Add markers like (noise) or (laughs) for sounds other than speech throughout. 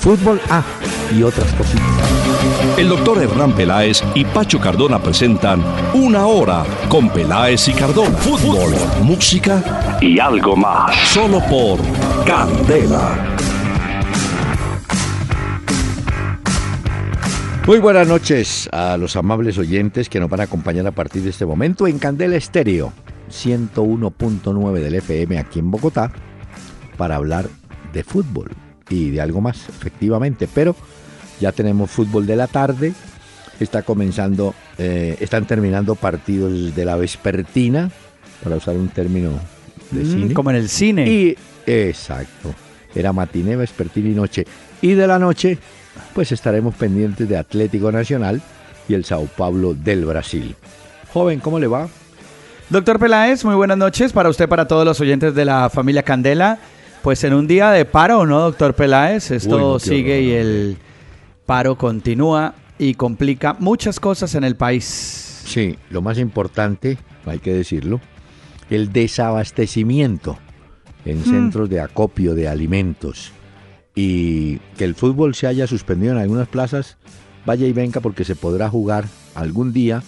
Fútbol A y otras cositas. El doctor Hernán Peláez y Pacho Cardona presentan Una Hora con Peláez y Cardona. Fútbol, música y algo más. Solo por Candela. Muy buenas noches a los amables oyentes que nos van a acompañar a partir de este momento en Candela Estéreo 101.9 del FM aquí en Bogotá para hablar de fútbol y de algo más, efectivamente. Pero ya tenemos fútbol de la tarde, está comenzando, eh, están terminando partidos de la vespertina, para usar un término de Mm, cine. Como en el cine. Y exacto, era matiné, vespertina y noche. Y de la noche, pues estaremos pendientes de Atlético Nacional y el Sao Paulo del Brasil. Joven, ¿cómo le va? Doctor Peláez, muy buenas noches para usted, para todos los oyentes de la familia Candela. Pues en un día de paro, ¿no, doctor Peláez? Esto Uy, no, qué sigue horror, y el paro continúa y complica muchas cosas en el país. Sí, lo más importante, hay que decirlo, el desabastecimiento en centros de acopio de alimentos y que el fútbol se haya suspendido en algunas plazas, vaya y venga porque se podrá jugar algún día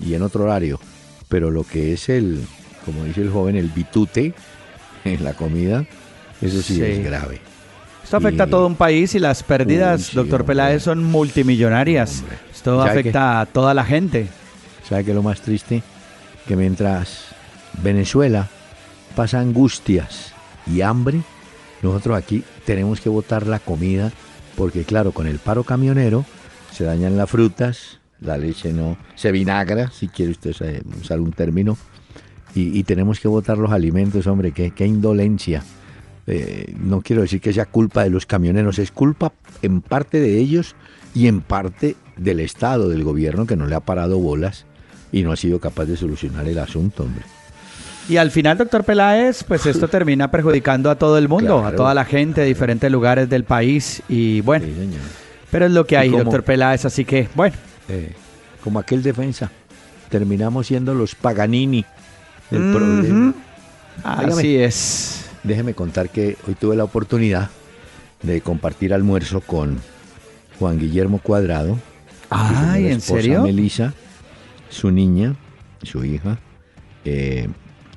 y en otro horario, pero lo que es el, como dice el joven, el bitute en la comida, eso sí, Sí. es grave. Esto afecta a todo un país y las pérdidas, Uy, doctor hombre. Peláez, son multimillonarias. Hombre. Esto ¿Sabe afecta a toda la gente. ¿Sabe qué es lo más triste? Que mientras Venezuela pasa angustias y hambre, nosotros aquí tenemos que botar la comida porque claro, con el paro camionero se dañan las frutas, la leche no, se vinagra, si quiere usted usar un término, y, y tenemos que botar los alimentos, hombre, qué, qué indolencia. Eh, no quiero decir que sea culpa de los camioneros, es culpa en parte de ellos y en parte del Estado, del gobierno que no le ha parado bolas y no ha sido capaz de solucionar el asunto, hombre. Y al final, doctor Peláez, pues esto (laughs) termina perjudicando a todo el mundo, a toda la gente de diferentes lugares del país. Y bueno, Sí, pero es lo que ¿Y hay, doctor Peláez. Así que, bueno, Eh, como aquel defensa, terminamos siendo los Paganini del problema. así es. Déjeme contar que hoy tuve la oportunidad de compartir almuerzo con Juan Guillermo Cuadrado. Ay, ¿en esposa serio? Melissa, su niña, su hija, eh,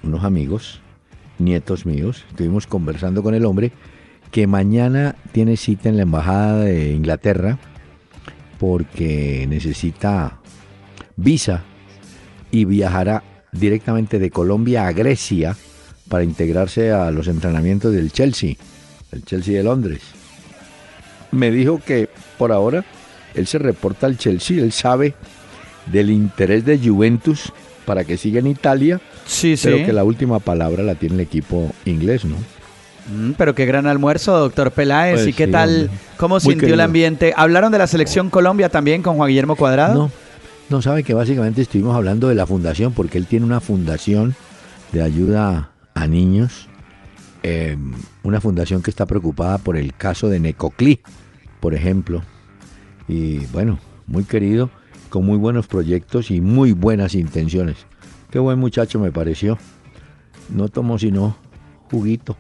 unos amigos, nietos míos. Estuvimos conversando con el hombre que mañana tiene cita en la embajada de Inglaterra porque necesita visa y viajará directamente de Colombia a Grecia para integrarse a los entrenamientos del Chelsea, el Chelsea de Londres. Me dijo que por ahora él se reporta al Chelsea, él sabe del interés de Juventus para que siga en Italia, Sí, sí. pero que la última palabra la tiene el equipo inglés, ¿no? Mm, pero qué gran almuerzo, doctor Peláez. Pues ¿Y qué sí, tal? hombre. ¿Cómo Muy sintió el ambiente? ¿Hablaron de la selección Colombia también con Juan Guillermo Cuadrado? No, no sabe que básicamente estuvimos hablando de la fundación, porque él tiene una fundación de ayuda a niños, eh, una fundación que está preocupada por el caso de Necoclí, por ejemplo. Y bueno, muy querido, con muy buenos proyectos y muy buenas intenciones. Qué buen muchacho me pareció. No tomó sino juguito.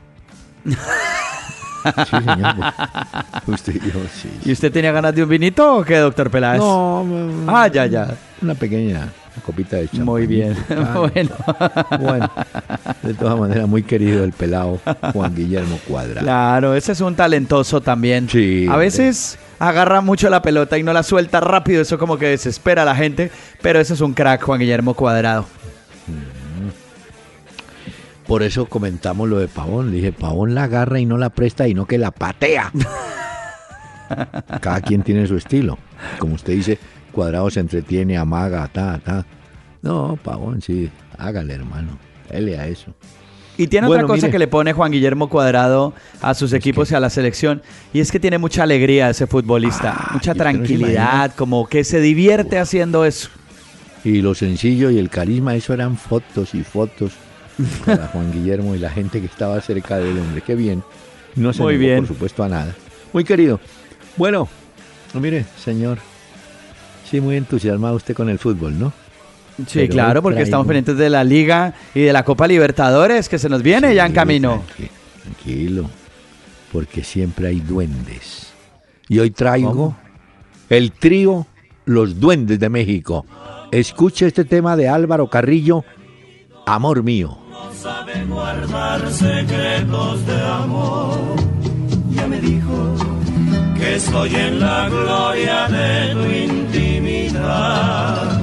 Sí, señor. Usted sí. ¿Y usted tenía ganas de un vinito o qué, doctor Peláez? No, Ah, ya, ya. Una pequeña copita de champán. Muy bien. (laughs) (laughs) bueno. Bueno, de todas maneras, muy querido el pelado Juan Guillermo Cuadra. Claro, ese es un talentoso también. Sí, A veces agarra mucho la pelota y no la suelta rápido, eso como que desespera a la gente, pero ese es un crack, Juan Guillermo Cuadrado. Por eso comentamos lo de Pavón. Le dije, Pavón la agarra y no la presta y no que la patea. (laughs) Cada quien tiene su estilo. Como usted dice, Cuadrado se entretiene, amaga, ta, ta. No, Pavón, sí, hágale, hermano. Dele a eso. Y tiene Bueno, otra cosa mire. que le pone Juan Guillermo Cuadrado a sus equipos y a la selección, y es que tiene mucha alegría ese futbolista, Ah, mucha ¿y usted no se tranquilidad, como que se divierte haciendo eso. Y lo sencillo y el carisma, eso eran fotos y fotos (laughs) para Juan Guillermo y la gente que estaba cerca del hombre. Qué bien. No se Muy negó, bien. por supuesto, a nada. Muy querido. Bueno, mire, señor. Sí, muy entusiasmado usted con el fútbol, ¿no? Sí, Pero claro, porque estamos pendientes de la Liga y de la Copa Libertadores que se nos viene ya en camino. tranqui- Tranquilo, porque siempre hay duendes. Y hoy traigo ¿Cómo? el trío Los Duendes de México. Escuche este tema de Álvaro Carrillo, Amor Mío. sabe guardar secretos de amor. Ya me dijo que estoy en la gloria de tu intimidad.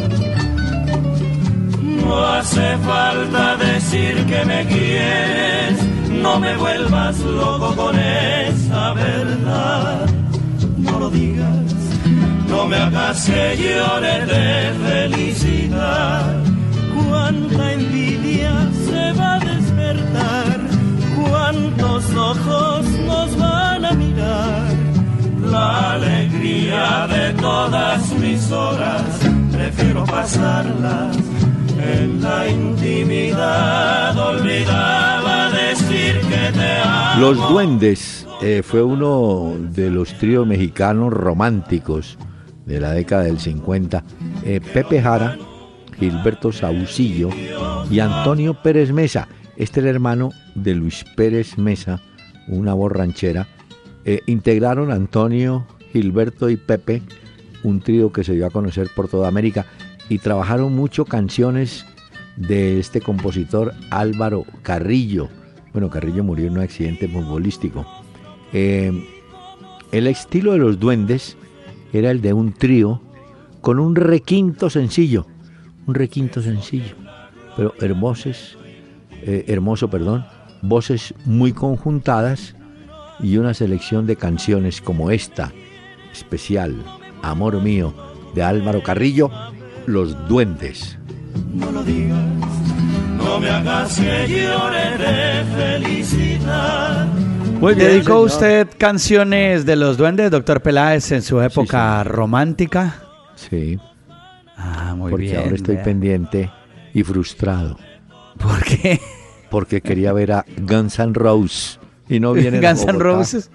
No hace falta decir que me quieres, no me vuelvas loco con esa verdad. No lo digas, no me hagas que llore de felicidad. Cuánta envidia se va a despertar, cuántos ojos nos van a mirar. La alegría de todas mis horas, prefiero pasarlas en la intimidad. Olvidaba decir que te amo. Los Duendes eh, fue uno de los tríos mexicanos románticos de la década del 50. Eh, Pepe Jara, Gilberto Saucillo y Antonio Pérez Mesa. Este era hermano de Luis Pérez Mesa, una borranchera. Eh, integraron Antonio, Gilberto y Pepe, un trío que se dio a conocer por toda América y trabajaron mucho canciones de este compositor Álvaro Carrillo. Bueno, Carrillo murió en un accidente futbolístico. Eh, el estilo de los duendes era el de un trío con un requinto sencillo, un requinto sencillo, pero hermosos, eh, hermoso, perdón, voces muy conjuntadas y una selección de canciones como esta, especial, Amor mío, de Álvaro Carrillo, Los Duendes. No lo digas, no me hagas que llore de felicidad. ¿Dedicó señor. usted canciones de los duendes, doctor Peláez, en su época romántica? Sí, Ah, muy porque bien. ahora estoy pendiente y frustrado. ¿Por qué? porque quería ver a Guns N' Roses y no vienen a Guns N'. Roses.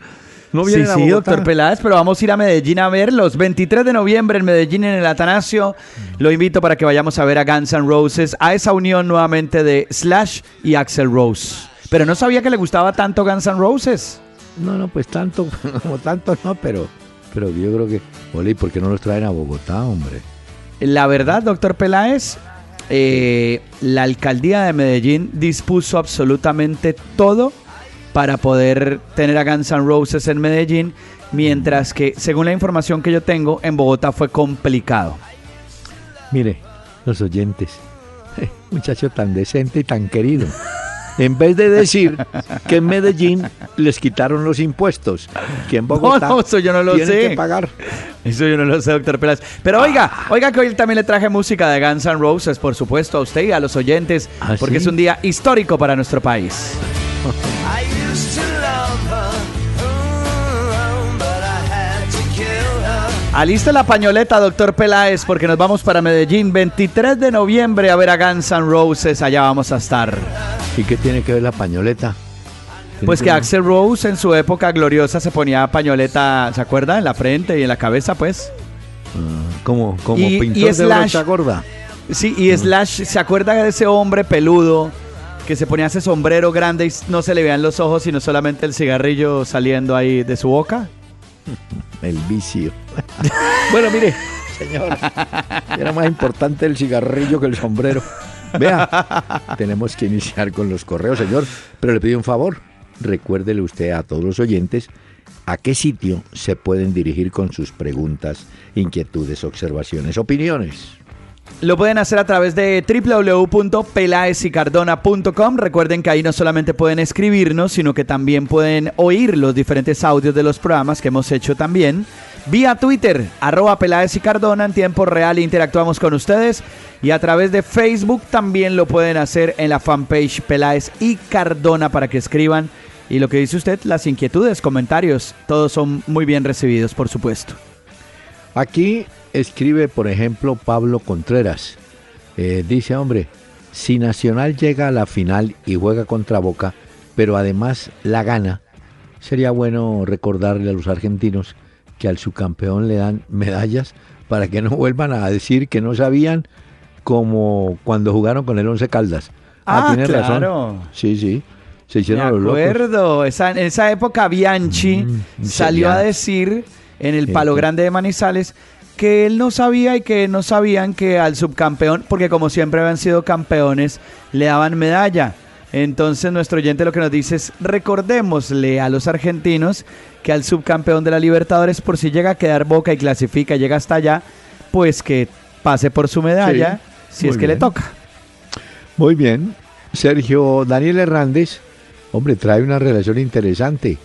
No sí, vienen a sí, doctor Peláez, pero vamos a ir a Medellín a verlos. 23 de noviembre en Medellín, en el Atanasio. Lo invito para que vayamos a ver a Guns N' Roses, a esa unión nuevamente de Slash y Axel Rose. Pero no sabía que le gustaba tanto Guns N' Roses. No, no, pues tanto, (laughs) como tanto no, pero, pero yo creo que, ole, ¿y por qué no los traen a Bogotá, hombre? La verdad, doctor Peláez, eh, la alcaldía de Medellín dispuso absolutamente todo para poder tener a Guns N' Roses en Medellín, mientras que, según la información que yo tengo, en Bogotá fue complicado. Mire, los oyentes, (laughs) muchacho tan decente y tan querido. En vez de decir que en Medellín les quitaron los impuestos, que en Bogotá no, eso yo no lo tienen sé. que pagar. Eso yo no lo sé, doctor Peláez. Pero oiga, oiga que hoy también le traje música de Guns N' Roses, por supuesto, a usted y a los oyentes, ¿Ah, porque sí? es un día histórico para nuestro país. (laughs) Alista la pañoleta, doctor Peláez, porque nos vamos para Medellín 23 de noviembre a ver a Guns N' Roses. Allá vamos a estar. ¿Y qué tiene que ver la pañoleta? ¿Tiene Pues que? Axel Rose en su época gloriosa se ponía pañoleta, ¿se acuerda? En la frente y en la cabeza, pues. Ah, como, como Y- y pintor de brocha gorda. Sí, y Slash, ¿se acuerda de ese hombre peludo que se ponía ese sombrero grande y no se le veían los ojos, sino solamente el cigarrillo saliendo ahí de su boca? (laughs) El vicio. (laughs) bueno, mire, señor. Era más importante el cigarrillo que el sombrero. Vea, tenemos que iniciar con los correos, señor. Pero le pido un favor. Recuérdele usted a todos los oyentes a qué sitio se pueden dirigir con sus preguntas, inquietudes, observaciones, opiniones. Lo pueden hacer a través de www.pelaesicardona.com. Recuerden que ahí no solamente pueden escribirnos, sino que también pueden oír los diferentes audios de los programas que hemos hecho también. Vía Twitter, arroba Peláez y Cardona, en tiempo real interactuamos con ustedes. Y a través de Facebook también lo pueden hacer en la fanpage Peláez y Cardona para que escriban. Y lo que dice usted, las inquietudes, comentarios, todos son muy bien recibidos, por supuesto. Aquí escribe, por ejemplo, Pablo Contreras. Eh, dice, hombre, si Nacional llega a la final y juega contra Boca, pero además la gana, sería bueno recordarle a los argentinos que al subcampeón le dan medallas para que no vuelvan a decir que no sabían como cuando jugaron con el Once Caldas. Ah, tiene razón. claro. Sí, sí. Se Me hicieron los locos. acuerdo. Esa, en esa época Bianchi Mm, salió a decir en el Sí, Palo sí. Grande de Manizales que él no sabía y que no sabían que al subcampeón, porque como siempre habían sido campeones, le daban medalla. Entonces nuestro oyente lo que nos dice es, recordémosle a los argentinos que al subcampeón de la Libertadores, por si llega a quedar boca y clasifica, llega hasta allá, pues que pase por su medalla, si muy es que le toca. Muy bien. Sergio Daniel Hernández, hombre, trae una relación interesante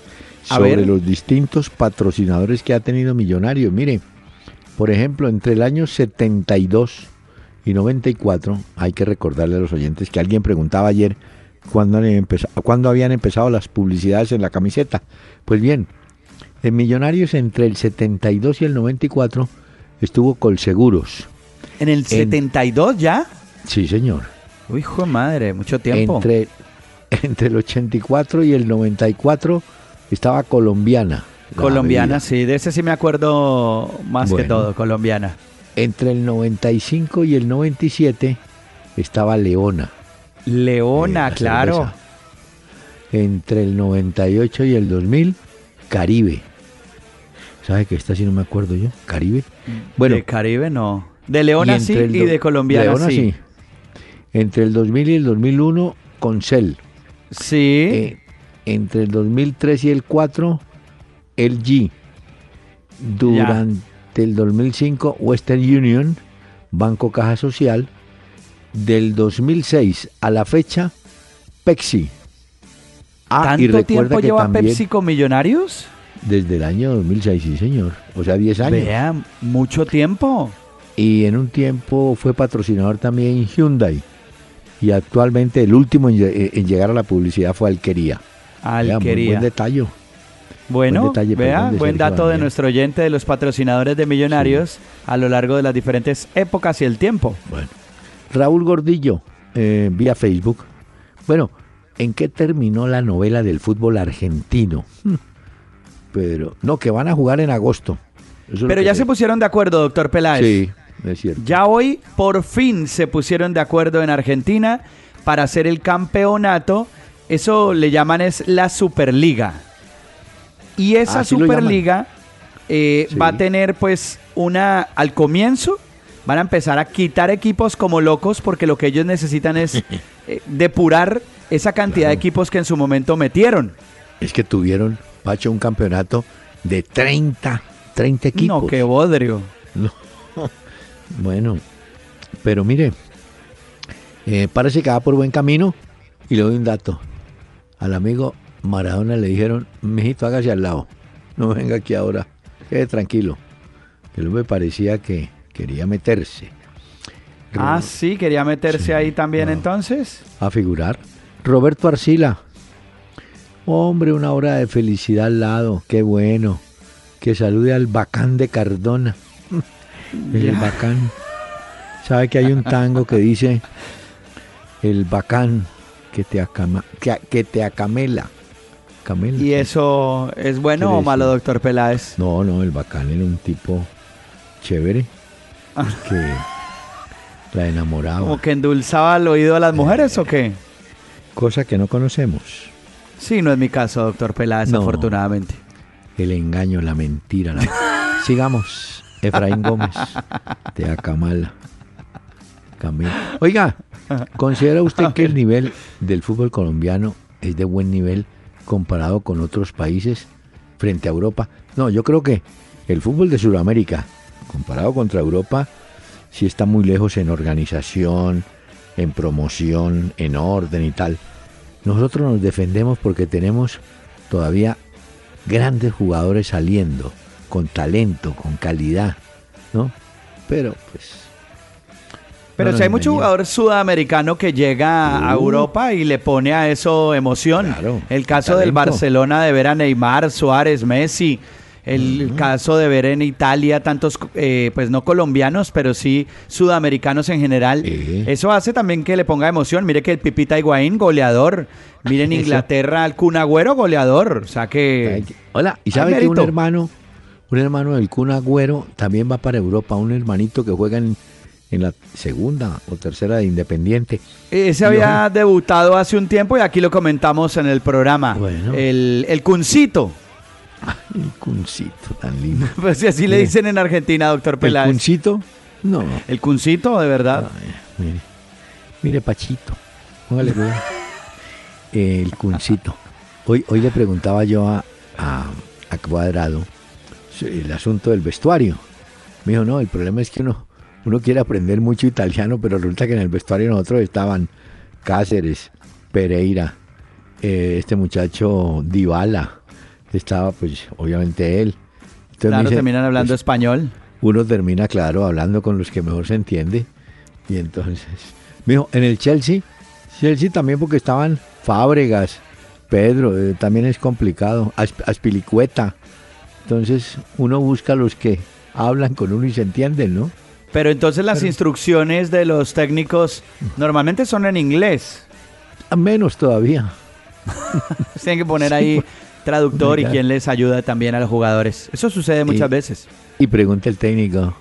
A sobre ver. los distintos patrocinadores que ha tenido Millonarios. Mire, por ejemplo, entre el año 72 y 94, hay que recordarle a los oyentes que alguien preguntaba ayer cuándo, cuándo habían empezado las publicidades en la camiseta. Pues bien, en Millonarios entre el 72 y el 94 estuvo Colseguros. En el 72 ya. Sí, señor. Uy, hijo de madre, mucho tiempo. Entre, (laughs) entre el 84 y el 94 estaba colombiana. Colombiana, bebida. sí, de ese sí me acuerdo más que todo, colombiana. Entre el 95 y el 97 estaba Leona. Leona, eh, la claro. cerveza. Entre el 98 y el 2000, Caribe. ¿Sabe que esta sí no me acuerdo yo? Caribe. Bueno, de Caribe no. De Leona sí y de colombiana Leona sí. Entre el 2000 y el 2001, Concel. Sí. Eh, entre el 2003 y el 4, el G. Durante el 2005, Western Union, Banco Caja Social. Del 2006 a la fecha, Pepsi. Ah, ¿Tanto tiempo lleva también Pepsi con Millonarios? desde el año 2006, sí señor, o sea, 10 años. Vea, mucho tiempo. Y en un tiempo fue patrocinador también Hyundai. Y actualmente el último en, en llegar a la publicidad fue Alquería. Alquería. buen detalle. Bueno, Buen detalle, vea, perdón, buen dato de nuestro oyente de los patrocinadores de Millonarios a lo largo de las diferentes épocas y el tiempo. Bueno, Raúl Gordillo, eh, vía Facebook. Bueno, ¿en qué terminó la novela del fútbol argentino? Hmm. (laughs) Pero, no, que van a jugar en agosto. Eso Pero ya se pusieron de acuerdo, doctor Peláez. Sí, es cierto. Ya hoy por fin se pusieron de acuerdo en Argentina para hacer el campeonato. Eso le llaman es la Superliga. Y esa Así. Superliga eh, Sí. va a tener pues una, al comienzo van a empezar a quitar equipos como locos porque lo que ellos necesitan es (laughs) eh, depurar esa cantidad de equipos que en su momento metieron. Es que tuvieron, Pacho, un campeonato de 30, 30 equipos. No, qué bodrio. (laughs) Bueno, pero mire, eh, parece que va por buen camino y le doy un dato. Al amigo Maradona le dijeron, mijito, hágase al lado, no venga aquí ahora, quede tranquilo. Que hombre parecía que quería meterse. Ah, sí, quería meterse Sí, ahí también no. entonces. A figurar. Roberto Arcila. Hombre, una hora de felicidad al lado, qué bueno. Que salude al bacán de Cardona. (laughs) El bacán. ¿Sabe que hay un tango que dice el bacán que te, acama, que, que te acamela? Camela. ¿Y eso es bueno o malo, decir- doctor Peláez? No, no, el bacán era un tipo chévere que la enamoraba. ¿Como que endulzaba el oído a las mujeres o qué? Cosa que no conocemos. Sí, no es mi caso, doctor Peláez, No. afortunadamente. El engaño, la mentira. la- (laughs) Sigamos. Efraín Gómez. Te acamala. Camila. Oiga, ¿considera usted (laughs) que el nivel del fútbol colombiano es de buen nivel comparado con otros países frente a Europa? No, yo creo que el fútbol de Sudamérica, comparado contra Europa, sí está muy lejos en organización, en promoción, en orden y tal. Nosotros nos defendemos porque tenemos todavía grandes jugadores saliendo, con talento, con calidad, ¿no? Pero pues... Pero no si hay mucho jugador sudamericano que llega a Uh. Europa y le pone a eso emoción. Claro, el caso del. Barcelona de ver a Neymar, Suárez, Messi, El caso de ver en Italia tantos, eh, pues no colombianos, pero sí sudamericanos en general. Eso hace también que le ponga emoción. Mire que el Pipita Higuaín, goleador. Mire en. (laughs) Inglaterra al Kun Agüero, goleador. O sea que... Hola, y sabe que un hermano, un hermano del Kun Agüero también va para Europa, un hermanito que juega en, en la segunda o tercera de Independiente. Ese había debutado hace un tiempo y aquí lo comentamos en el programa. Bueno. El, el Cuncito. El Cuncito tan lindo. (laughs) Pues si así le dicen en Argentina, doctor ¿El Peláez. Cuncito? No. El Cuncito, de verdad. Ay, mire, mire Pachito, póngale cuidado. (laughs) El Cuncito. Hoy, hoy le preguntaba yo a, a, a Cuadrado el asunto del vestuario. Me dijo, no, el problema es que uno, uno quiere aprender mucho italiano, pero resulta que en el vestuario nosotros estaban Cáceres, Pereira, eh, este muchacho Dybala, estaba pues obviamente él. Entonces Claro, dice, terminan hablando pues, español. uno termina, claro, hablando con los que mejor se entiende. Y entonces, (laughs) dijo, en el Chelsea, Chelsea también porque estaban Fábregas, Pedro, eh, también es complicado, Asp- Aspilicueta. Entonces, uno busca los que hablan con uno y se entienden, ¿no? Pero entonces las instrucciones de los técnicos normalmente son en inglés. A menos todavía. (laughs) Tienen que poner ahí traductor y Oiga. quien les ayuda también a los jugadores. Eso sucede muchas Y- veces. Y pregunta el técnico,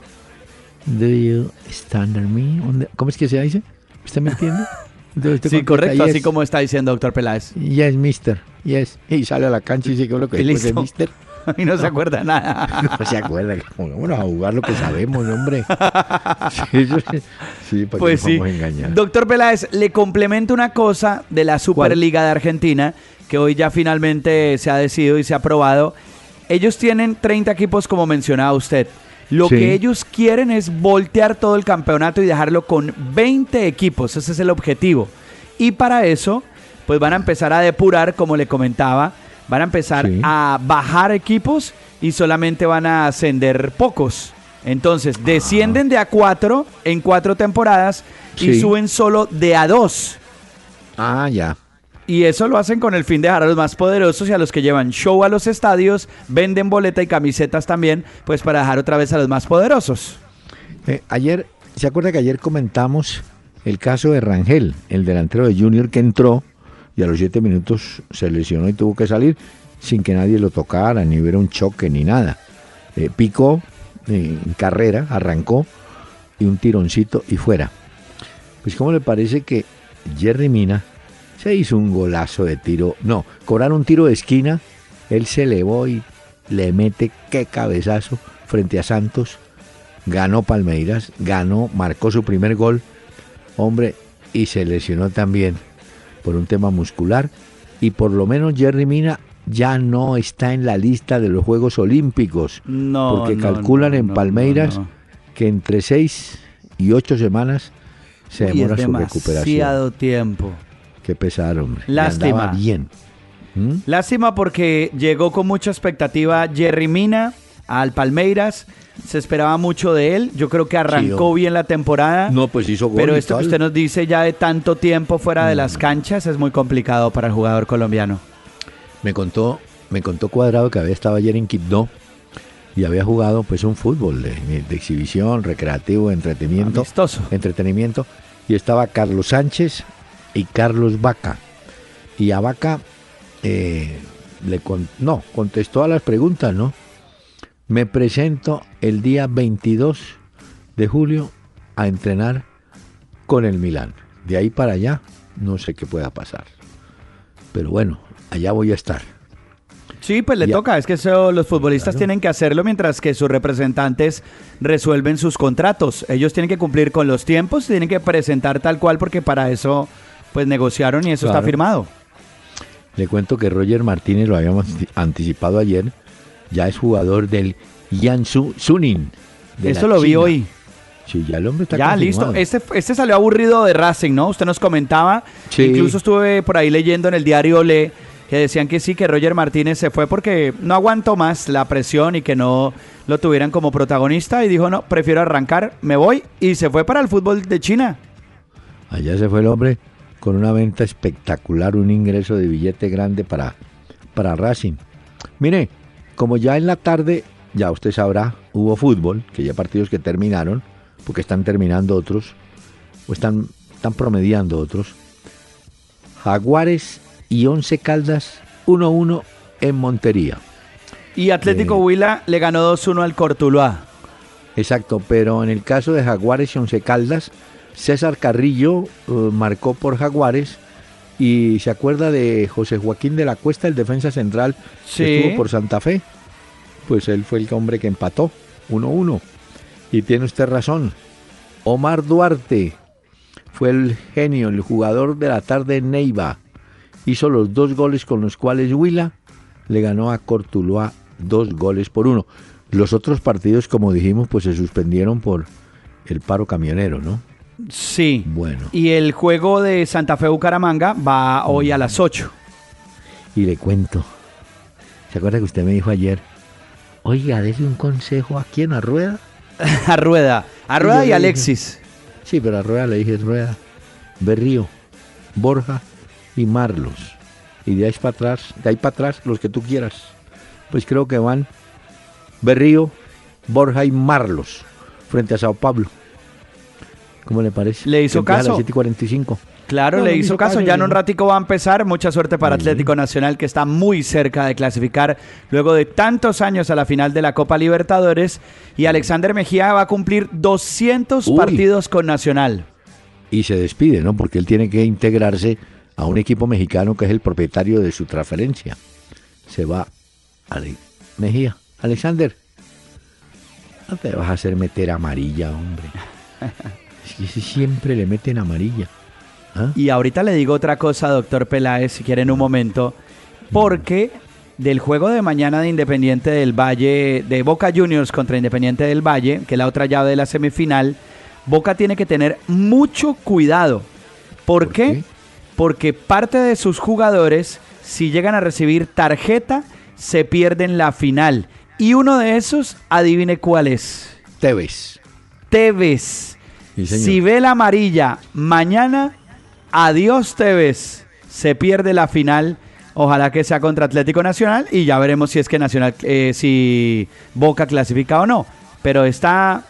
¿Do you stand me? on the-" ¿Cómo es que se dice? ¿Usted me entiende? Entonces Sí, correcto, así "Yes". como está diciendo doctor Peláez. Yes, mister. Yes. Y sale a la cancha y dice que lo que (laughs) Y listo. mister. (laughs) Y no se acuerda nada. No se acuerda pongámonos a jugar lo que sabemos, hombre. (laughs) Sí, sí, sí, para Pues que sí. nos vamos a engañar. Doctor Peláez, le complemento una cosa de la Superliga de Argentina, que hoy ya finalmente se ha decidido y se ha aprobado. Ellos tienen 30 equipos, como mencionaba usted. Lo Sí. que ellos quieren es voltear todo el campeonato y dejarlo con 20 equipos. Ese es el objetivo. Y para eso, pues van a empezar a depurar, como le comentaba. Van a empezar Sí. a bajar equipos y solamente van a ascender pocos. Entonces, descienden de a 4 en cuatro temporadas y suben solo de a 2. Ah, ya. Y eso lo hacen con el fin de dejar a los más poderosos y a los que llevan show a los estadios, venden boleta y camisetas también, pues para dejar otra vez a los más poderosos. Eh, ayer, ¿se acuerda que ayer comentamos el caso de Rangel, el delantero de Junior que entró y a los siete minutos se lesionó y tuvo que salir sin que nadie lo tocara, ni hubiera un choque, ni nada. Eh, picó eh, en carrera, arrancó y un tironcito y fuera. Pues ¿cómo le parece que Jerry Mina se hizo un golazo de tiro? No, cobraron un tiro de esquina, él se elevó y le mete qué cabezazo frente a Santos ganó Palmeiras, ganó, marcó su primer gol, hombre, y se lesionó también por un tema muscular. Y por lo menos Jerry Mina ya no está en la lista de los Juegos Olímpicos, No, porque no, calculan no, en Palmeiras que entre seis y ocho semanas se demora es su recuperación. demasiado tiempo. Qué pesar, hombre. Lástima. bien. ¿Mm? Lástima porque llegó con mucha expectativa Jerry Mina al Palmeiras. Se esperaba mucho de él. Yo creo que arrancó bien la temporada. No, pues hizo gol Pero esto que usted nos dice ya de tanto tiempo fuera de las canchas es muy complicado para el jugador colombiano. Me contó, me contó Cuadrado que había estado ayer en Quibdó y había jugado pues un fútbol de, de exhibición, recreativo, entretenimiento, Amistoso. entretenimiento y estaba Carlos Sánchez y Carlos Vaca. Y a Vaca eh, le con- no, contestó a las preguntas, ¿no? Me presento el día 22 de julio a entrenar con el Milán. De ahí para allá no sé qué pueda pasar. Pero bueno, allá voy a estar. Sí, pues le Ya. toca. Es que eso los futbolistas Claro. tienen que hacerlo mientras que sus representantes resuelven sus contratos. Ellos tienen que cumplir con los tiempos, tienen que presentar tal cual porque para eso pues negociaron y eso está firmado. Le cuento que Roger Martínez, lo habíamos anti- anticipado ayer, ya es jugador del Jiangsu Suning. de Eso lo vi hoy. Sí, ya el hombre está Ya, listo. Este, este salió aburrido de Racing, ¿no? Usted nos comentaba. Sí. Incluso estuve por ahí leyendo en el diario Le que decían que sí, que Roger Martínez se fue porque no aguantó más la presión y que no lo tuvieran como protagonista y dijo, no, prefiero arrancar, me voy y se fue para el fútbol de China. Allá se fue el hombre con una venta espectacular, un ingreso de billete grande para, para Racing. Mire, como ya en la tarde, ya usted sabrá, hubo fútbol, que ya partidos que terminaron, porque están terminando otros, o están, están promediando otros. Jaguares y Once Caldas 1-1 en Montería. Y Atlético Eh. Huila le ganó 2-1 al Cortuluá. Exacto, pero en el caso de Jaguares y Once Caldas, César Carrillo eh, marcó por Jaguares y se acuerda de José Joaquín de la Cuesta, el defensa central Sí. que estuvo por Santa Fe. Pues él fue el hombre que empató 1-1. Y tiene usted razón. Omar Duarte fue el genio, el jugador de la tarde en Neiva. Hizo los dos goles con los cuales Huila le ganó a Cortuluá dos goles por uno. Los otros partidos, como dijimos, pues se suspendieron por el paro camionero, ¿no? Sí. Bueno, Y el juego de Santa Fe Bucaramanga va hoy a las 8. y le cuento. ¿Se acuerda que usted me dijo ayer? Oiga, déle un consejo aquí en la rueda. (laughs) a Rueda. A Rueda y le Alexis. Sí, pero a Rueda le dije Rueda, Berrío, Borja y Marlos. Y de ahí para atrás, de ahí para atrás, los que tú quieras. Pues creo que van Berrío, Borja y Marlos frente a Sao Pablo. ¿Cómo le parece? ¿Le hizo caso? A las 7 y 45. Claro, No, le no hizo hizo caso. caso, Ya en un no. ratico va a empezar. Mucha suerte para Atlético Nacional, que está muy cerca de clasificar luego de tantos años a la final de la Copa Libertadores. Y Alexander Mejía va a cumplir 200 Uy. partidos con Nacional. Y se despide, ¿no? Porque él tiene que integrarse a un equipo mexicano que es el propietario de su transferencia. Se va Ale Mejía. Alexander, no te vas a hacer meter amarilla, hombre. (laughs) Es que ese siempre le meten amarilla. ¿Ah? Y ahorita le digo otra cosa, doctor Peláez, si quiere en un momento, porque del juego de mañana de Independiente del Valle, de Boca Juniors contra Independiente del Valle, que es la otra llave de la semifinal, Boca tiene que tener mucho cuidado. ¿Por, ¿Por qué? qué? Porque parte de sus jugadores, si llegan a recibir tarjeta, se pierden la final. Y uno de esos, adivine cuál es. Tevez. Tevez. Sí, señor. si ve la amarilla mañana, adiós Tevez. Se pierde la final. Ojalá que sea contra Atlético Nacional y ya veremos si es que Nacional, eh, si Boca clasifica o no. Pero está,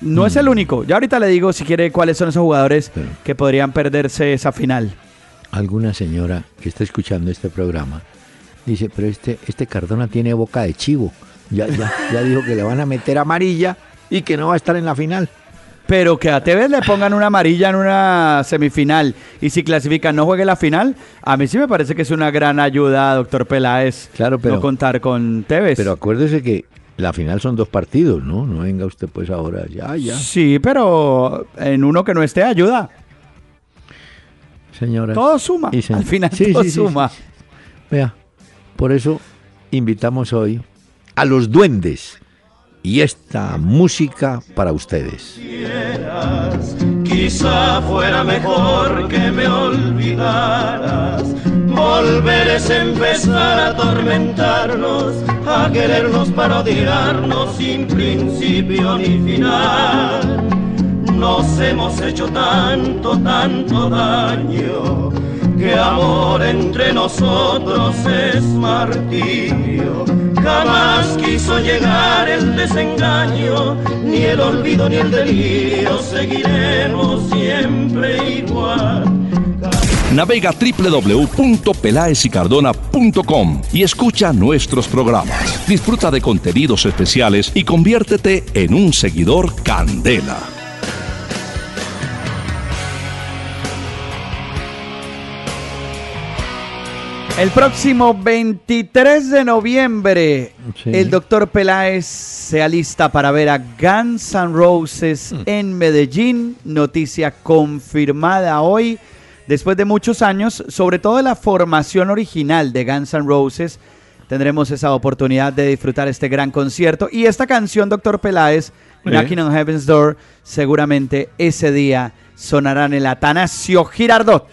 no es el único. Ya ahorita le digo si quiere cuáles son esos jugadores que podrían perderse esa final. Alguna señora que está escuchando este programa dice, pero este, este Cardona tiene boca de chivo. Ya, ya, ya dijo que le van a meter amarilla y que no va a estar en la final. Pero que a Tevez le pongan una amarilla en una semifinal y si clasifica no juegue la final, a mí sí me parece que es una gran ayuda, doctor Peláez, Claro, pero- no contar con Tevez. Pero acuérdese que la final son dos partidos, ¿no? No venga usted pues ahora, ya, ya. Sí, pero en uno que no esté ayuda. Señora. Todo suma. Y Al final Sí, todo sí, suma. sí. Vea, por eso invitamos hoy a los duendes y esta música para ustedes. Quizá fuera mejor que me olvidaras. Volver es empezar a atormentarnos, a querernos para odiarnos sin principio ni final. Nos hemos hecho tanto, tanto daño, que amor entre nosotros es martirio. Jamás quiso llegar el desengaño, ni el olvido ni el delirio, seguiremos siempre igual. Navega www.pelaesicardona.com y escucha nuestros programas. Disfruta de contenidos especiales y conviértete en un seguidor Candela. El próximo 23 de noviembre, Sí. el doctor Peláez se alista para ver a Guns N' Roses Mm. en Medellín. Noticia confirmada hoy, después de muchos años, sobre todo de la formación original de Guns N' Roses. Tendremos esa oportunidad de disfrutar este gran concierto. Y esta canción, doctor Peláez, Sí. Knocking on Heaven's Door, seguramente ese día sonará en el Atanasio Girardot.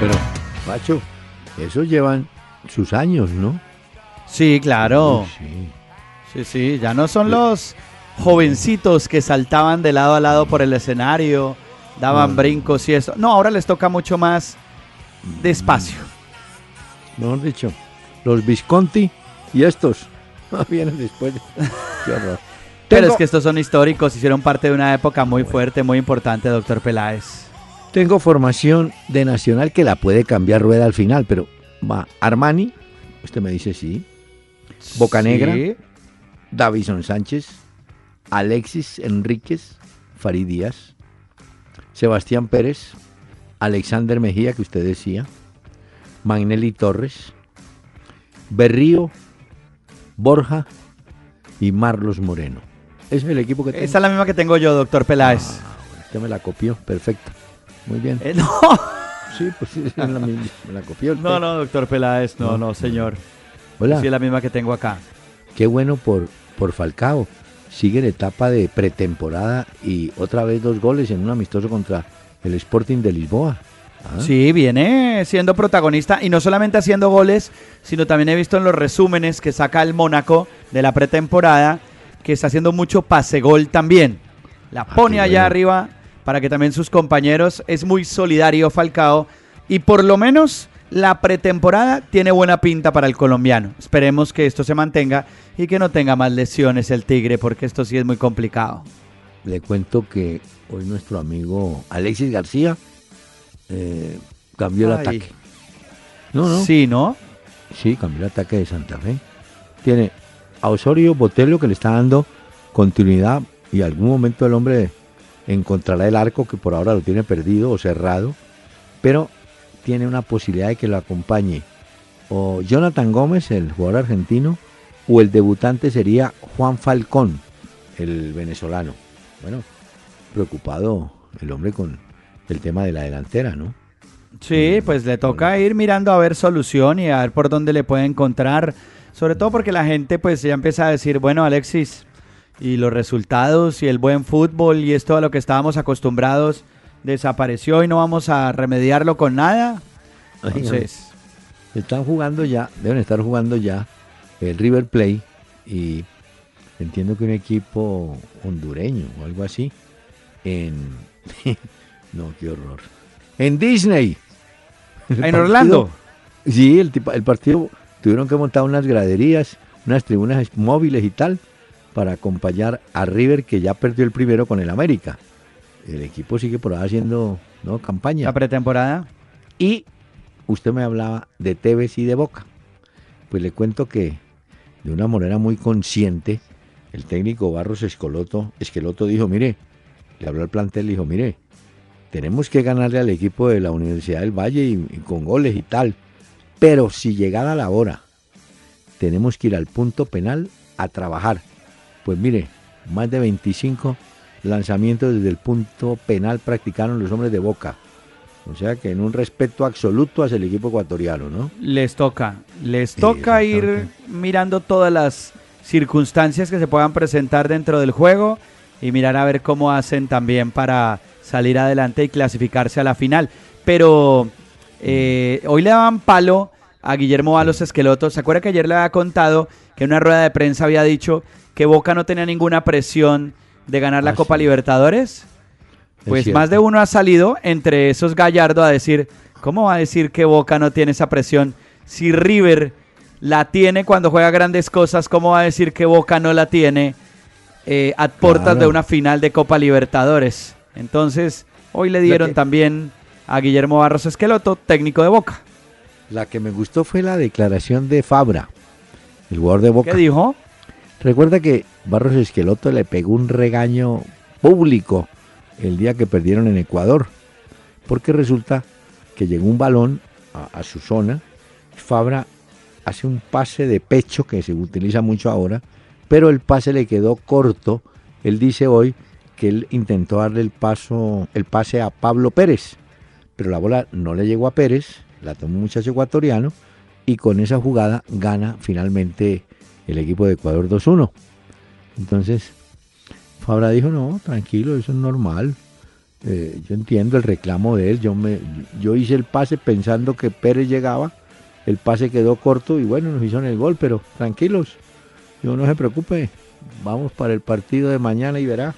Pero, Pacho, esos llevan sus años, ¿no? Sí, claro. Uy, sí. Sí, sí, ya no son los jovencitos que saltaban de lado a lado por el escenario, daban Mm. brincos y eso. No, ahora les toca mucho más despacio. Mejor dicho, los Visconti y estos (laughs) vienen después. de- (laughs) Qué horror. Pero Tengo- es que estos son históricos, hicieron parte de una época muy fuerte, muy importante, doctor Peláez. Tengo formación de Nacional que la puede cambiar rueda al final, pero va Armani, usted me dice sí, Bocanegra. Sí. Davison Sánchez, Alexis Enríquez, Farid Díaz, Sebastián Pérez, Alexander Mejía, que usted decía, Magnelli Torres, Berrío, Borja y Marlos Moreno. Ese es el equipo que tengo. Esa es la misma que tengo yo, doctor Peláez. Ah, usted me la copió, perfecto. Muy bien. Eh, (laughs) no, Sí, pues sí, es la misma, me la copió. usted. no, no, doctor Peláez, no, no, señor. Hola. Sí, es la misma que tengo acá. Qué bueno por, por Falcao. Sigue en etapa de pretemporada y otra vez dos goles en un amistoso contra el Sporting de Lisboa. Ah, Sí, viene siendo protagonista y no solamente haciendo goles, sino también he visto en los resúmenes que saca el Mónaco de la pretemporada que está haciendo mucho pase gol también. La pone qué allá bueno. arriba para que también sus compañeros es muy solidario Falcao y por lo menos la pretemporada tiene buena pinta para el colombiano. Esperemos que esto se mantenga y que no tenga más lesiones el Tigre porque esto sí es muy complicado. Le cuento que hoy nuestro amigo Alexis García eh, cambió el Ay. ataque. No, no. Sí, ¿no? Sí, cambió el ataque de Santa Fe. Tiene a Osorio Botello que le está dando continuidad y algún momento el hombre encontrará el arco que por ahora lo tiene perdido o cerrado, pero tiene una posibilidad de que lo acompañe o Jonathan Gómez, el jugador argentino, o el debutante sería Juan Falcón, el venezolano. Bueno, preocupado el hombre con el tema de la delantera, ¿no? Sí, pues le toca ir mirando a ver solución y a ver por dónde le puede encontrar. Sobre todo porque la gente pues ya empieza a decir, bueno Alexis, y los resultados y el buen fútbol y esto a lo que estábamos acostumbrados desapareció y no vamos a remediarlo con nada. Entonces, Están jugando ya, deben estar jugando ya el River Play y entiendo que un equipo hondureño o algo así en (laughs) no, qué horror. En Disney. En partido- Orlando. Sí, el, el partido tuvieron que montar unas graderías, unas tribunas móviles y tal para acompañar a River que ya perdió el primero con el América. El equipo sigue por ahí haciendo ¿no? campaña. La pretemporada. Y usted me hablaba de Tevez y de Boca. Pues le cuento que de una manera muy consciente, el técnico Barros Esqueloto, Esqueloto dijo, mire, le habló al plantel, le dijo, mire, tenemos que ganarle al equipo de la Universidad del Valle y, y con goles y tal. Pero si llegada la hora, tenemos que ir al punto penal a trabajar. Pues mire, más de 25 lanzamientos desde el punto penal practicaron los hombres de Boca. O sea que en un respeto absoluto hacia el equipo ecuatoriano, ¿no? Les toca, les toca ir mirando todas las circunstancias que se puedan presentar dentro del juego y mirar a ver cómo hacen también para salir adelante y clasificarse a la final. Pero eh, hoy le daban palo a Guillermo Balos Esqueloto. ¿Se acuerda que ayer le había contado que en una rueda de prensa había dicho que Boca no tenía ninguna presión de ganar la Ah, Copa sí. Libertadores? Es Pues más de uno ha salido, entre esos Gallardo, a decir, ¿cómo va a decir que Boca no tiene esa presión? Si River la tiene cuando juega grandes cosas, ¿cómo va a decir que Boca no la tiene eh, a puertas Claro. de una final de Copa Libertadores? Entonces, hoy le dieron también a Guillermo Barros Esqueloto, técnico de Boca. La que me gustó fue la declaración de Fabra, el jugador de Boca. ¿Qué dijo? Recuerda que Barros Esqueloto le pegó un regaño público el día que perdieron en Ecuador, porque resulta que llegó un balón a, a su zona, Fabra hace un pase de pecho que se utiliza mucho ahora, pero el pase le quedó corto. Él dice hoy que él intentó darle el paso, el pase a Pablo Pérez, pero la bola no le llegó a Pérez, la tomó un muchacho ecuatoriano y con esa jugada gana finalmente el equipo de Ecuador 2-1. Entonces, Fabra dijo, no, tranquilo, eso es normal. Eh, yo entiendo el reclamo de él. Yo, me, yo hice el pase pensando que Pérez llegaba. El pase quedó corto y bueno, nos hicieron el gol, pero tranquilos. Yo no se preocupe. vamos para el partido de mañana y verá.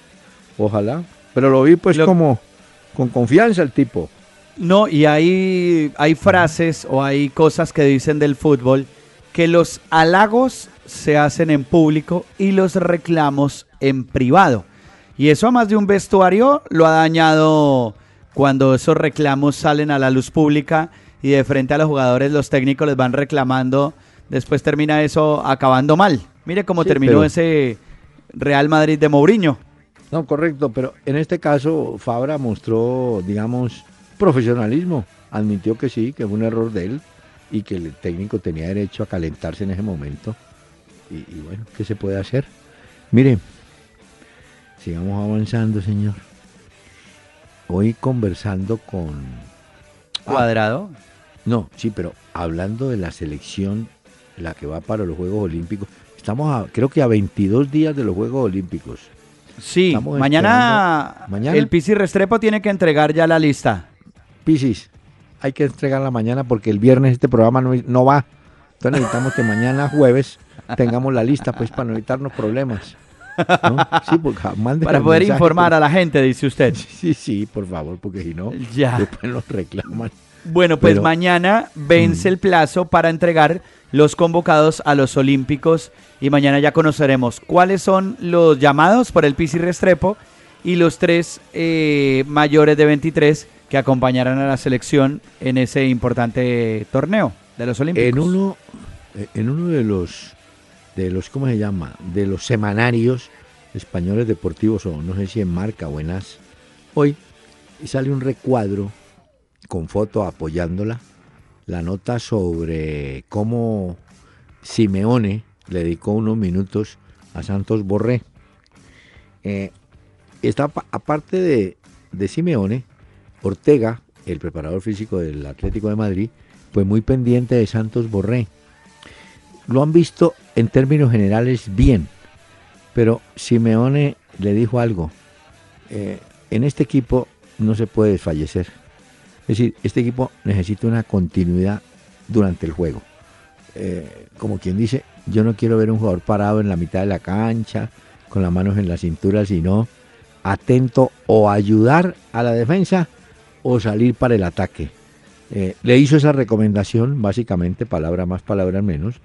Ojalá. Pero lo vi pues Lo- como con confianza el tipo. No, y hay, hay frases o hay cosas que dicen del fútbol que los halagos se hacen en público y los reclamos en privado. Y eso a más de un vestuario lo ha dañado cuando esos reclamos salen a la luz pública y de frente a los jugadores los técnicos les van reclamando. Después termina eso acabando mal. Mire cómo Sí, terminó pero- ese Real Madrid de Mourinho. No, correcto, pero en este caso Fabra mostró, digamos, profesionalismo. Admitió que sí, que fue un error de él y que el técnico tenía derecho a calentarse en ese momento. Y, y bueno, ¿qué se puede hacer? Mire, sigamos avanzando, señor. Hoy conversando con... Ah, Cuadrado. no, sí, pero hablando de la selección, la que va para los Juegos Olímpicos, estamos a, creo que a 22 días de los Juegos Olímpicos. Sí, mañana, mañana. el Pisi Restrepo tiene que entregar ya la lista. Pisis, hay que entregarla mañana porque el viernes este programa no, no va. Entonces necesitamos que mañana jueves tengamos la lista pues para no evitarnos problemas. ¿no? Sí, porque Para poder mensaje, informar a la gente, dice usted. Sí, sí, por favor, porque si no, Ya. después nos reclaman. Bueno, pues Pero- mañana vence Mm. el plazo para entregar los convocados a los Olímpicos y mañana ya conoceremos cuáles son los llamados por el Pisi Restrepo y los tres eh, mayores de 23 que acompañarán a la selección en ese importante torneo de los Olímpicos. En uno, en uno de los, de los, ¿cómo se llama? De los semanarios españoles deportivos, o no sé si en Marca o en As, hoy sale un recuadro con foto apoyándola, la nota sobre cómo Simeone le dedicó unos minutos a Santos Borré. Eh, está pa- aparte de Simeone, Ortega, el preparador físico del Atlético de Madrid, pues muy pendiente de Santos Borré. Lo han visto en términos generales bien, pero Simeone le dijo algo. eh, en este equipo no se puede desfallecer. Es decir, este equipo necesita una continuidad durante el juego. Eh, como quien dice, yo no quiero ver un jugador parado en la mitad de la cancha, con las manos en la cintura, sino atento o ayudar a la defensa o salir para el ataque. Eh, le hizo esa recomendación, básicamente, palabra más, palabra menos,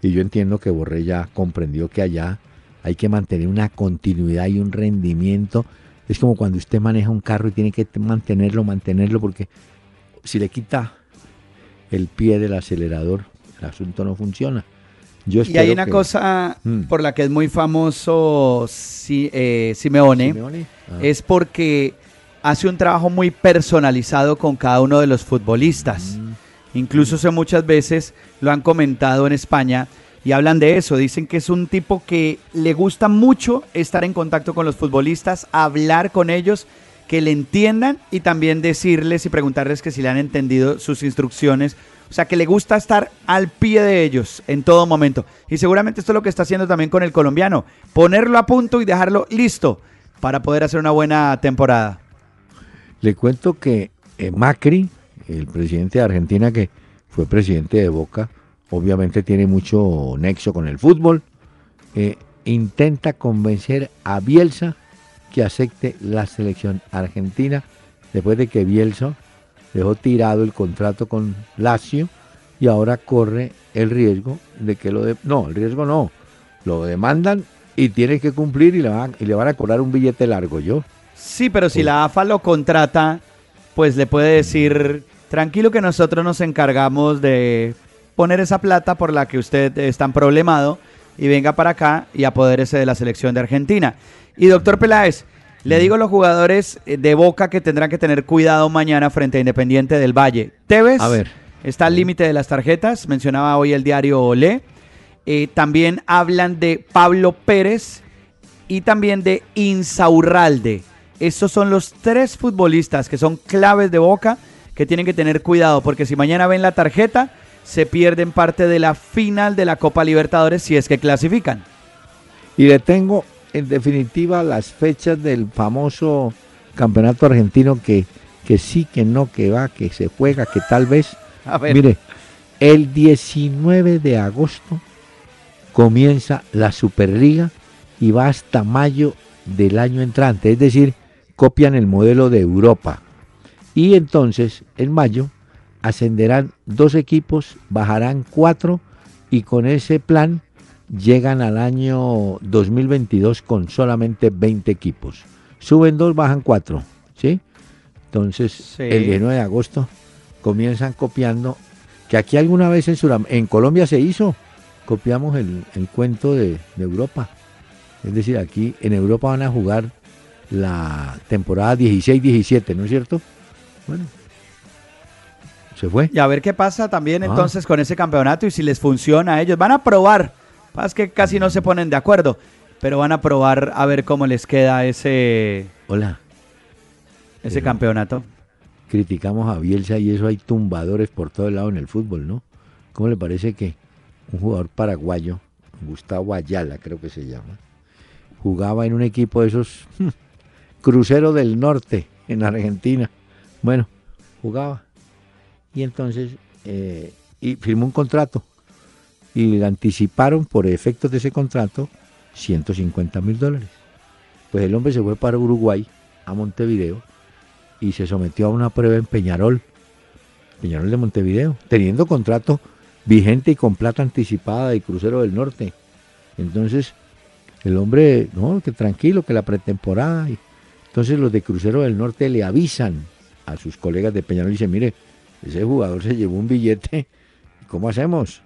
y yo entiendo que Borré ya comprendió que allá hay que mantener una continuidad y un rendimiento. Es como cuando usted maneja un carro y tiene que mantenerlo, mantenerlo, porque si le quita el pie del acelerador, el asunto no funciona. Yo Y hay una que- cosa Mm. por la que es muy famoso Si- eh, Simeone, Simeone, ah, es porque hace un trabajo muy personalizado con cada uno de los futbolistas. mm, Incluso sé muchas veces lo han comentado en España y hablan de eso. Dicen que es un tipo que le gusta mucho estar en contacto con los futbolistas, hablar con ellos, que le entiendan y también decirles y preguntarles que si le han entendido sus instrucciones. O sea, que le gusta estar al pie de ellos en todo momento. Y seguramente esto es lo que está haciendo también con el colombiano. Ponerlo a punto y dejarlo listo para poder hacer una buena temporada. Le cuento que eh, Macri, el presidente de Argentina que fue presidente de Boca, obviamente tiene mucho nexo con el fútbol, eh, intenta convencer a Bielsa que acepte la selección argentina después de que Bielsa dejó tirado el contrato con Lazio y ahora corre el riesgo de que lo de no, el riesgo no, lo demandan y tiene que cumplir y le van, y le van a cobrar un billete largo yo. Sí, pero si la AFA lo contrata, pues le puede decir, tranquilo que nosotros nos encargamos de poner esa plata por la que usted es tan problemado y venga para acá y apodérese de la selección de Argentina. Y doctor Peláez, le digo a los jugadores eh, de Boca que tendrán que tener cuidado mañana frente a Independiente del Valle. Tevez A ver. está al límite de las tarjetas, mencionaba hoy el diario Olé. Eh, también hablan de Pablo Pérez y también de Insaurralde. Estos son los tres futbolistas que son claves de Boca que tienen que tener cuidado porque si mañana ven la tarjeta se pierden parte de la final de la Copa Libertadores si es que clasifican. Y le tengo en definitiva las fechas del famoso campeonato argentino que, que sí, que no, que va, que se juega, que tal vez. A ver, Mire, el 19 de agosto comienza la Superliga y va hasta mayo del año entrante, es decir, copian el modelo de Europa. Y entonces, en mayo, ascenderán dos equipos, bajarán cuatro y con ese plan llegan al año 2022 con solamente 20 equipos. Suben dos, bajan cuatro, ¿sí? Entonces, Sí. el 19 de agosto comienzan copiando, que aquí alguna vez en, Suram- en Colombia se hizo, copiamos el, el cuento de, de Europa. Es decir, aquí en Europa van a jugar la temporada 16-17, ¿no es cierto? Bueno, se fue. Y a ver qué pasa también Ah. entonces con ese campeonato y si les funciona a ellos. Van a probar. Es que casi no se ponen de acuerdo, pero van a probar a ver cómo les queda ese, Hola, ese Pero- campeonato. criticamos a Bielsa y eso hay tumbadores por todo el lado en el fútbol, ¿no? ¿Cómo le parece que un jugador paraguayo, Gustavo Ayala creo que se llama, jugaba en un equipo de esos hmm, Crucero del Norte en Argentina? Bueno, jugaba. Y entonces, eh, y firmó un contrato. Y le anticiparon por efectos de ese contrato 150 mil dólares. Pues el hombre se fue para Uruguay, a Montevideo, y se sometió a una prueba en Peñarol, Peñarol de Montevideo, teniendo contrato vigente y con plata anticipada de Crucero del Norte. Entonces, el hombre, no, que tranquilo, que la pretemporada. y- entonces los de Crucero del Norte le avisan a sus colegas de Peñarol y dicen, mire, ese jugador se llevó un billete, ¿cómo hacemos?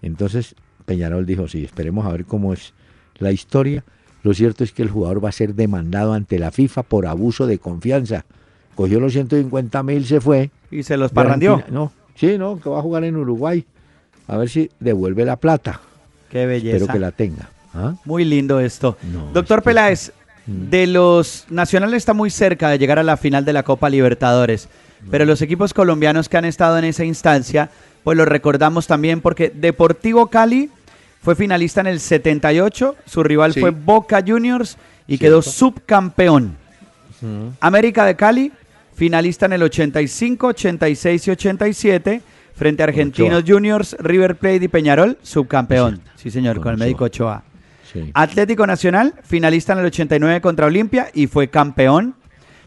Entonces Peñarol dijo, sí, esperemos a ver cómo es la historia. Lo cierto es que el jugador va a ser demandado ante la FIFA por abuso de confianza. Cogió los 150 mil, se fue. Y se los parrandió. No, sí, no, que va a jugar en Uruguay. A ver si devuelve la plata. Qué belleza. Espero que la tenga. ¿Ah? Muy lindo esto. No, Doctor es que- Peláez. De los Nacional está muy cerca de llegar a la final de la Copa Libertadores, pero los equipos colombianos que han estado en esa instancia, pues los recordamos también porque Deportivo Cali fue finalista en el 78, su rival Sí. fue Boca Juniors y Cierto. quedó subcampeón. América de Cali, finalista en el 85, 86 y 87, frente a Argentinos Ochoa. Juniors, River Plate y Peñarol, subcampeón. Sí, señor, Con con el médico Ochoa. Sí. Atlético Nacional, finalista en el 89 contra Olimpia y fue campeón.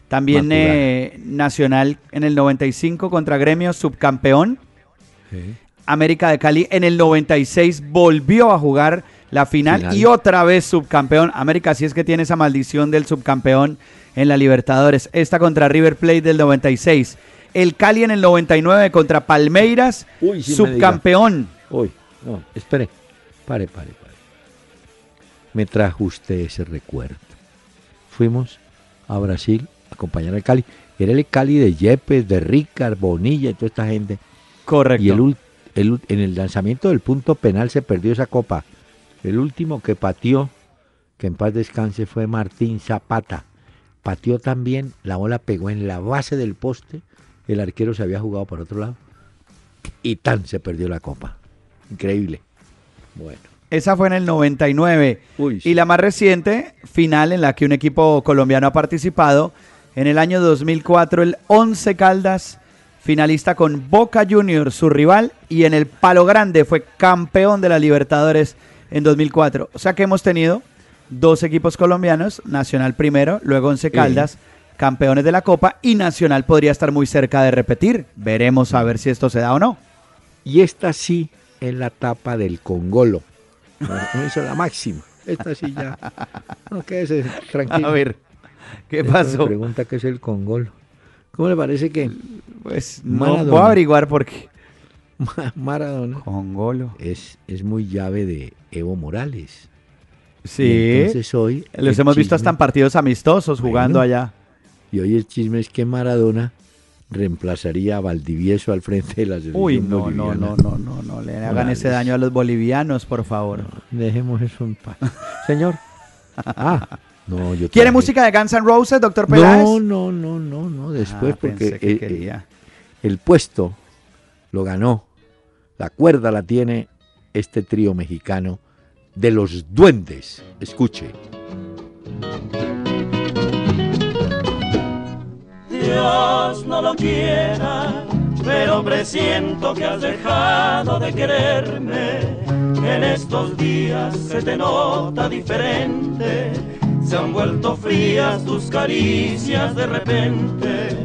También eh, Nacional en el 95 contra Gremio, subcampeón. Sí. América de Cali en el 96 volvió a jugar la final, Final. y otra vez subcampeón. América sí es que tiene esa maldición del subcampeón en la Libertadores. Esta contra River Plate del 96. El Cali en el 99 contra Palmeiras, Uy, sí me subcampeón. Uy, no, espere. Pare, pare, pare. Me trajo usted ese recuerdo. Fuimos a Brasil a acompañar al Cali. Era el Cali de Yepes, de Ricard, Bonilla y toda esta gente. Correcto. Y el, el en el lanzamiento del punto penal se perdió esa copa. El último que pateó, que en paz descanse, fue Martín Zapata. Pateó también, la bola pegó en la base del poste, el arquero se había jugado por otro lado y tan se perdió la copa. Increíble. Bueno. Esa fue en el 99. Uy, sí. Y la más reciente, final en la que un equipo colombiano ha participado, en el año 2004, el 11 Caldas, finalista con Boca Juniors, su rival, y en el Palo Grande fue campeón de la Libertadores en 2004. O sea que hemos tenido dos equipos colombianos, Nacional primero, luego 11 Caldas, campeones de la Copa, y Nacional podría estar muy cerca de repetir. Veremos a ver si esto se da o no. Y esta sí es la tapa del Congolo. No, hizo la máxima. Esta sí ya. No, quédese tranquilo. A ver, ¿qué pasó? pregunta qué es el Congolo. ¿Cómo le parece que Pues Maradona. a averiguar por qué. Ma- Maradona Congolo. es, es muy llave de Evo Morales? Y Sí. entonces hoy. Los hemos visto hasta en partidos amistosos jugando Bueno. allá. Y hoy el chisme es que Maradona reemplazaría a Valdivieso al frente de la selección Uy, no, no, boliviana. no, no, no, no le hagan Morales. ese daño a los bolivianos, por favor. Dejemos eso en paz. (laughs) Señor. Ah, no, yo ¿Quiere música de Guns N' Roses, doctor Peláez? No, no, no, no, no. Después, Ah, porque que eh, quería. el puesto lo ganó. La cuerda la tiene este trío mexicano de los duendes. Escuche. Lo quiera, pero presiento que has dejado de quererme. En esto estos días se te nota diferente. Se han vuelto frías tus caricias de repente.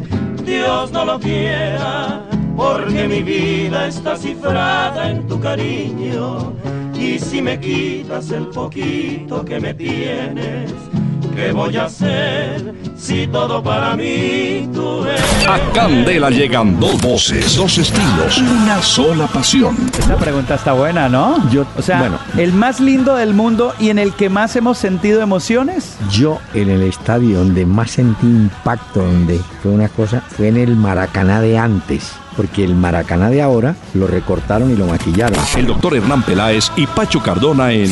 Dios no lo quiera, porque mi vida está cifrada en tu cariño. Y si me quitas el poquito que me tienes, ¿qué voy a hacer si todo para mí tú eres? A Candela llegan dos voces, dos estilos, una sola pasión. Esta pregunta está buena, ¿no? Yo- o sea, bueno. el más lindo del mundo y en el que más hemos sentido emociones. Yo en el estadio donde más sentí impacto, donde fue una cosa, fue en el Maracaná de antes. Porque el Maracaná de ahora lo recortaron y lo maquillaron. El doctor Hernán Peláez y Pacho Cardona en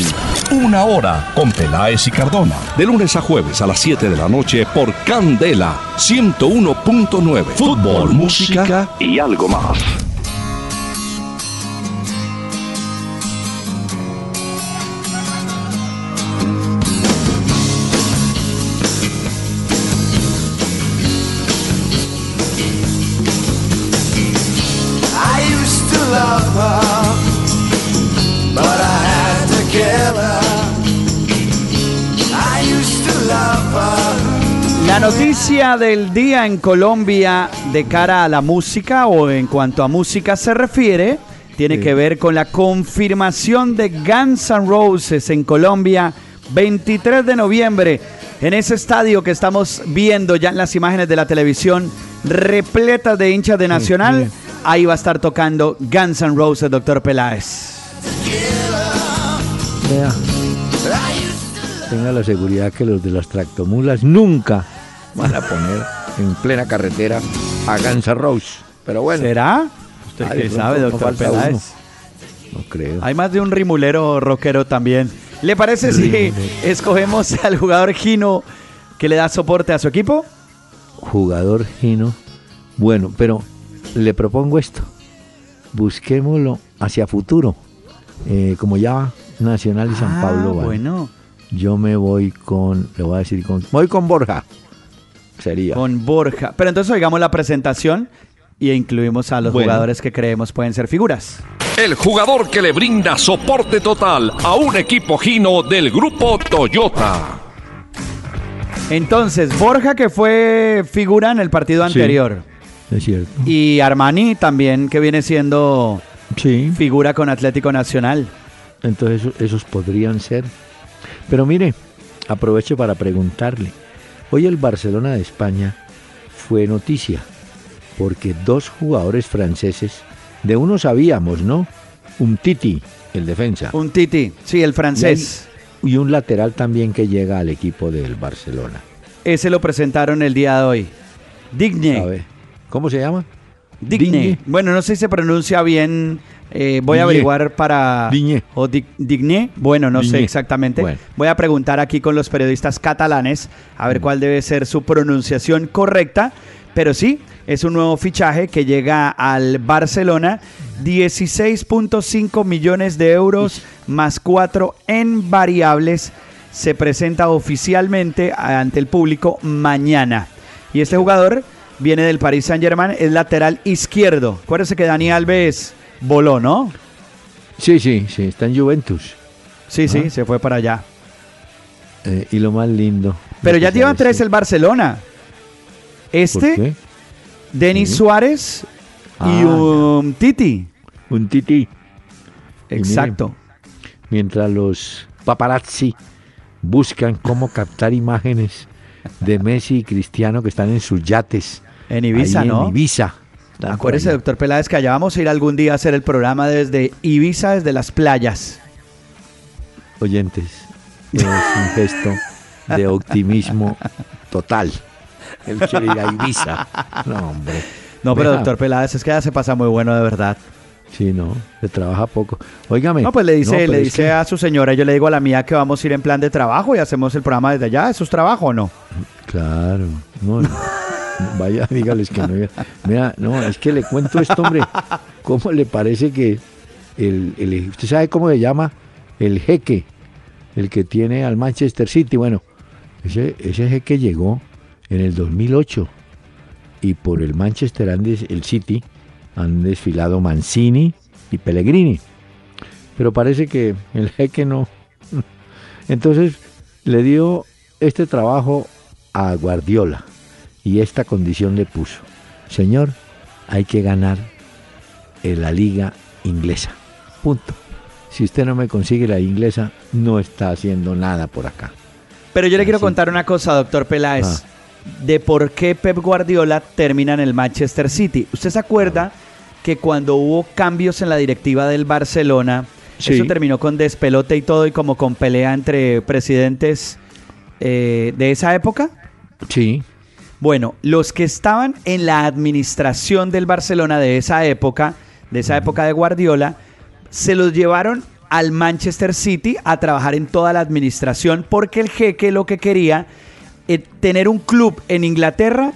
Una Hora con Peláez y Cardona. De lunes a jueves a las 7 de la noche por Candela 101.9. Fútbol, música y algo más. La noticia del día en Colombia de cara a la música o en cuanto a música se refiere, tiene Sí. que ver con la confirmación de Guns N' Roses en Colombia 23 de noviembre en ese estadio que estamos viendo ya en las imágenes de la televisión repletas de hinchas de Nacional. sí. Ahí va a estar tocando Guns N' Roses, doctor Peláez. Vea. Tenga la seguridad que los de las tractomulas nunca van a poner en plena carretera a Guns N' Roses. Pero bueno, ¿Será? ¿Usted pronto sabe, doctor Peláez? no creo. Hay más de un rimulero rockero también. ¿Le parece si escogemos al jugador Gino que le da soporte a su equipo? Jugador Gino. Bueno, pero le propongo esto. Busquémoslo hacia futuro. Eh, como ya Nacional y San Ah, Pablo van. bueno, Yo me voy con, le voy a decir con, voy con Borja. Sería. con Borja. Pero entonces oigamos la presentación y incluimos a los Bueno. jugadores que creemos pueden ser figuras. El jugador que le brinda soporte total a un equipo Gino del grupo Toyota. Entonces, Borja que fue figura en el partido Sí. anterior. Es cierto. Y Armani también que viene siendo Sí. figura con Atlético Nacional. Entonces esos, esos podrían ser. Pero mire, aprovecho para preguntarle. Hoy el Barcelona de España fue noticia porque dos jugadores franceses, de uno sabíamos, ¿no? Un Titi, el defensa, Un Titi, sí, el francés. y un lateral también que llega al equipo del Barcelona. Ese lo presentaron el día de hoy. Digne. ¿Sabe? ¿Cómo se llama? Digne. Digne. Bueno, no sé si se pronuncia bien. Eh, voy a averiguar para. Digne. O Dig- Digne. Bueno, no sé exactamente. Bueno. Voy a preguntar aquí con los periodistas catalanes a ver cuál debe ser su pronunciación correcta. Pero sí, es un nuevo fichaje que llega al Barcelona. 16.5 millones de euros más 4 en variables. Se presenta oficialmente ante el público mañana. Y este jugador viene del Paris Saint Germain, es lateral izquierdo. Acuérdense que Dani Alves voló, ¿no? Sí, sí, sí, está en Juventus. Sí, sí, se fue para allá. Eh, y lo más lindo. Pero ya sabe, tres sí. el Barcelona. ¿Por Este? Denis Sí. Suárez y Ah, un Titi. Un Titi. Exacto. mientras los paparazzi buscan cómo captar imágenes de Messi y Cristiano que están en sus yates. En Ibiza, ahí ¿no? En Ibiza. Acuérdese, doctor Peláez, que allá vamos a ir algún día a hacer el programa desde Ibiza, desde las playas. Oyentes, es un gesto de optimismo total. Él quiere ir a Ibiza. No, hombre. No, pero doctor Peláez, es que ya se pasa muy bueno de verdad. Sí, no, se trabaja poco. Óigame. No, pues le dice, no, le dice que- a su señora, yo le digo a la mía que vamos a ir en plan de trabajo y hacemos el programa desde allá. ¿Eso es trabajo o no? Claro, no, no. Vaya, (laughs) dígales que no. Mira, no, es que le cuento esto, hombre. ¿Cómo le parece que el, usted sabe cómo se llama el jeque, el que tiene al Manchester City? Bueno, ese, jeque llegó en el 2008 y por el Manchester and el City han desfilado Mancini y Pellegrini. pero parece que el jeque no. (laughs) Entonces le dio este trabajo a Guardiola y esta condición le puso. Señor, hay que ganar en la liga inglesa. Punto. Si usted no me consigue la inglesa, no está haciendo nada por acá. Pero yo le quiero contar una cosa, doctor Peláez, Ah. de por qué Pep Guardiola termina en el Manchester City. ¿Usted se acuerda que cuando hubo cambios en la directiva del Barcelona, Sí. eso terminó con despelote y todo y como con pelea entre presidentes eh, de esa época? Sí, Bueno, los que estaban en la administración del Barcelona de esa época, de esa época de Guardiola, se los llevaron al Manchester City a trabajar en toda la administración porque el jeque lo que quería eh, tener un club en Inglaterra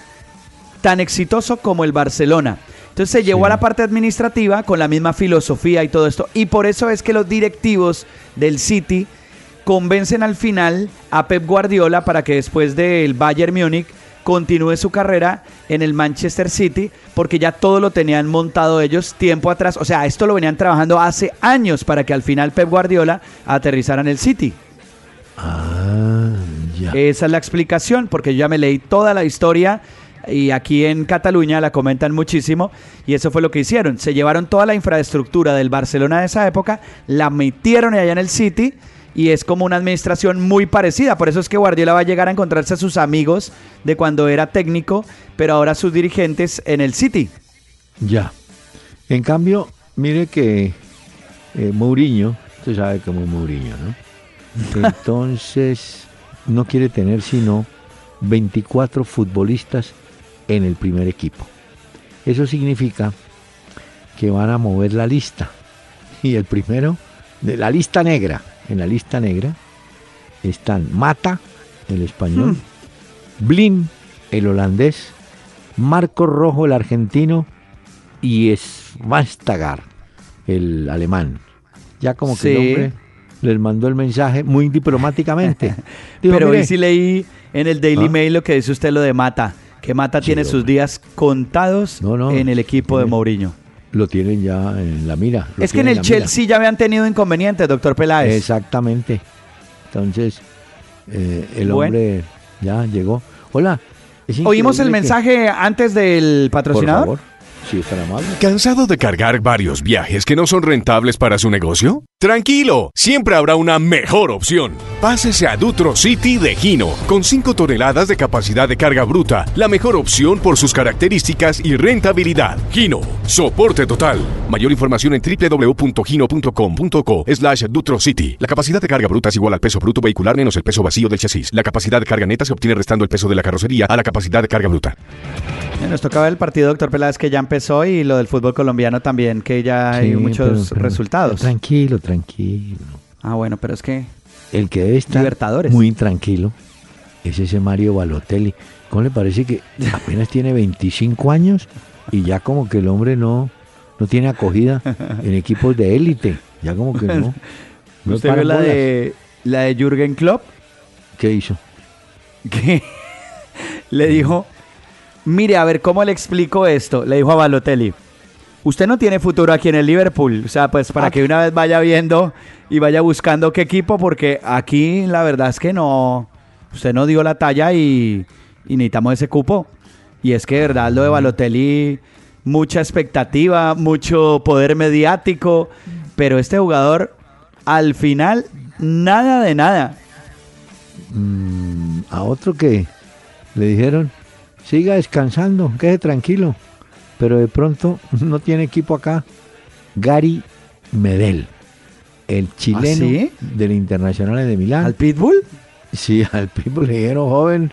tan exitoso como el Barcelona. Entonces se llevó Sí. a la parte administrativa con la misma filosofía y todo esto. Y por eso es que los directivos del City convencen al final a Pep Guardiola para que después del Bayern Múnich continúe su carrera en el Manchester City porque ya todo lo tenían montado ellos tiempo atrás. O sea, esto lo venían trabajando hace años para que al final Pep Guardiola aterrizara en el City. Ah, ya. Esa es la explicación, porque yo ya me leí toda la historia y aquí en Cataluña la comentan muchísimo y eso fue lo que hicieron. Se llevaron toda la infraestructura del Barcelona de esa época, la metieron allá en el City y es como una administración muy parecida. Por eso es que Guardiola va a llegar a encontrarse a sus amigos de cuando era técnico, pero ahora sus dirigentes en el City. Ya. En cambio, mire que eh, Mourinho, usted sabe cómo es Mourinho, ¿no? (laughs) Entonces, no quiere tener sino 24 futbolistas en el primer equipo. Eso significa que van a mover la lista. (laughs) Y el primero, de la lista negra, en la lista negra están Mata, el español, Blin, el holandés, Marco Rojo, el argentino, y Schweinsteiger, el alemán. Ya como que Sí. el hombre les mandó el mensaje muy diplomáticamente. (laughs) Pero "Mire, hoy sí leí en el Daily Ah. Mail lo que dice usted lo de Mata, que Mata Sí, tiene sus días contados No, no, en el equipo de Mourinho. Lo tienen ya en la mira. Es que en el mira. Chelsea ya habían tenido inconvenientes, doctor Peláez. Exactamente. Entonces, eh, el Bueno. hombre ya llegó. Hola. Oímos el que- mensaje antes del Por patrocinador. favor, es tan amable. ¿Cansado de cargar varios viajes que no son rentables para su negocio? Tranquilo, siempre habrá una mejor opción. Pásese a Dutro City de Gino, con 5 toneladas de capacidad de carga bruta, la mejor opción por sus características y rentabilidad. Gino, soporte total. Mayor información en www.gino.com.co slash Dutro City. La capacidad de carga bruta es igual al peso bruto vehicular menos el peso vacío del chasis. La capacidad de carga neta se obtiene restando el peso de la carrocería a la capacidad de carga bruta. Nos tocaba el partido, doctor Peláez, que ya empezó y lo del fútbol colombiano también, que ya hay Sí, muchos pero- pero- resultados. Tranquilo, tranquilo. Ah, bueno, pero es que El que debe estar Libertadores. muy tranquilo es ese Mario Balotelli. ¿Cómo le parece que apenas tiene 25 años y ya como que el hombre no, no tiene acogida en equipos de élite? Ya como que no. no ¿Usted vio la bolas. de, la de Jürgen Klopp? ¿Qué hizo? Que (laughs) le dijo, mire, a ver, ¿cómo le explico esto? Le dijo a Balotelli, usted no tiene futuro aquí en el Liverpool. O sea, pues para Ah. que una vez vaya viendo y vaya buscando qué equipo, porque aquí la verdad es que no, usted no dio la talla y, y necesitamos ese cupo. Y es que, de verdad, lo de Balotelli, mucha expectativa, mucho poder mediático, pero este jugador, al final, nada de nada. Mm, a otro que le dijeron, siga descansando, quede tranquilo. Pero de pronto (laughs) no tiene equipo acá. Gary Medel, el chileno ¿Ah, sí? del Internacional de Milán. ¿Al Pitbull? Sí, (laughs) al Pitbull le dijeron joven.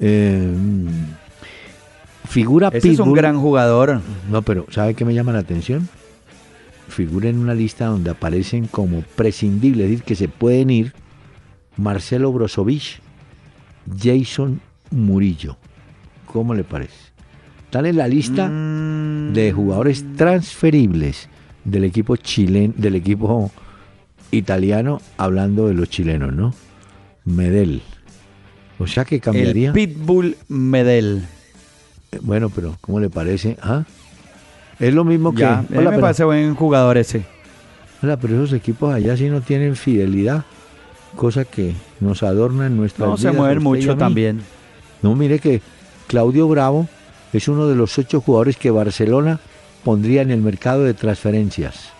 eh, figura Ese es un Pitbull. gran jugador. No, pero ¿sabe qué me llama la atención? Figura en una lista donde aparecen como prescindibles, es decir, que se pueden ir Marcelo Brozovic, Jason Murillo. ¿Cómo le parece? Están en la lista Mm. de jugadores transferibles del equipo chileno, del equipo italiano, hablando de los chilenos, ¿no? Medel. O sea que cambiaría. El Pitbull Medel. Eh, Bueno, pero ¿cómo le parece? ¿Ah? Es lo mismo que. Ya, Hola, me pero- parece buen jugador ese. Hola, pero esos equipos allá sí no tienen fidelidad, cosa que nos adorna en nuestra No se mueven mucho también. No, mire que Claudio Bravo es uno de los ocho jugadores que Barcelona pondría en el mercado de transferencias.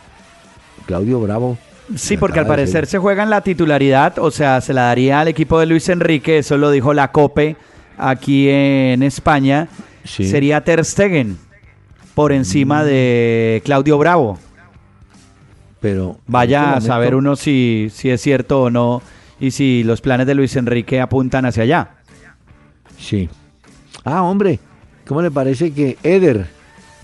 Claudio Bravo. Sí, porque al parecer se juega en la titularidad, o sea, se la daría al equipo de Luis Enrique, eso lo dijo la COPE aquí en España. Sería Ter Stegen por encima mm. de Claudio Bravo. Pero vaya este a saber uno si, si es cierto o no y si los planes de Luis Enrique apuntan hacia allá. Sí. Ah, hombre, ¿cómo le parece que Eder,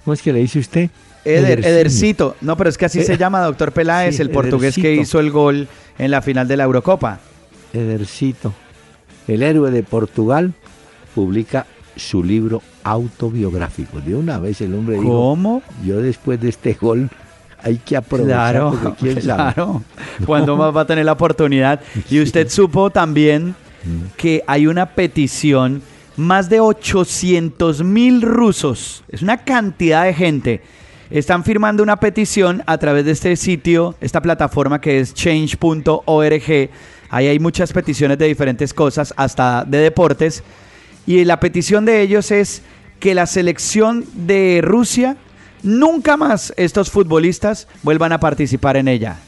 ¿cómo es que le dice usted? Eder, Edercito. No, pero es que así se eh, llama, doctor Peláez, el portugués que hizo el gol en la final de la Eurocopa. Edercito, el héroe de Portugal, publica su libro autobiográfico. De una vez el hombre dijo, ¿Cómo? yo después de este gol hay que aprovechar claro, claro. (laughs) Cuando más va a tener la oportunidad? Y usted supo también mm. que hay una petición, más de 800 mil rusos, es una cantidad de gente, están firmando una petición a través de este sitio, esta plataforma que es change.org. Ahí hay muchas peticiones de diferentes cosas, hasta de deportes. Y la petición de ellos es que la selección de Rusia nunca más estos futbolistas vuelvan a participar en ella.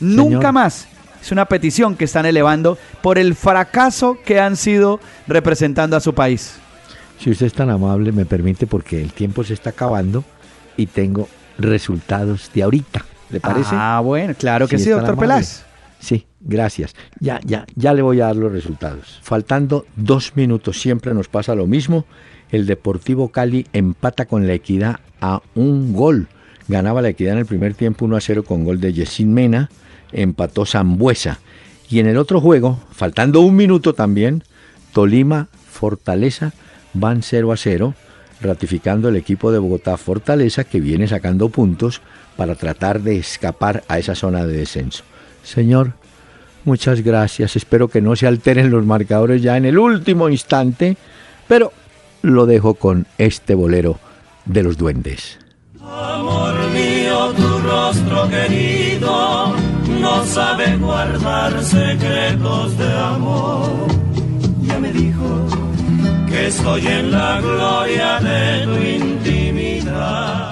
Nunca más. Es una petición que están elevando por el fracaso que han sido representando a su país. Si usted es tan amable, me permite porque el tiempo se está acabando y tengo resultados de ahorita. ¿Le parece? Ah, bueno, claro que sí, doctor Peláez. Sí, gracias. Ya, ya, ya le voy a dar los resultados. Faltando dos minutos, siempre nos pasa lo mismo. El Deportivo Cali empata con la Equidad a un gol. Ganaba la Equidad en el primer tiempo 1 a 0 con gol de Yesin Mena, empató Zambuesa. Y en el otro juego, faltando un minuto también, Tolima, Fortaleza van 0 a 0, ratificando el equipo de Bogotá Fortaleza que viene sacando puntos para tratar de escapar a esa zona de descenso. Señor, muchas gracias. Espero que no se alteren los marcadores ya en el último instante, pero lo dejo con este bolero de los duendes. Amor mío, tu rostro querido no sabe guardar secretos de amor. Ya me dijo que estoy en la gloria de tu intimidad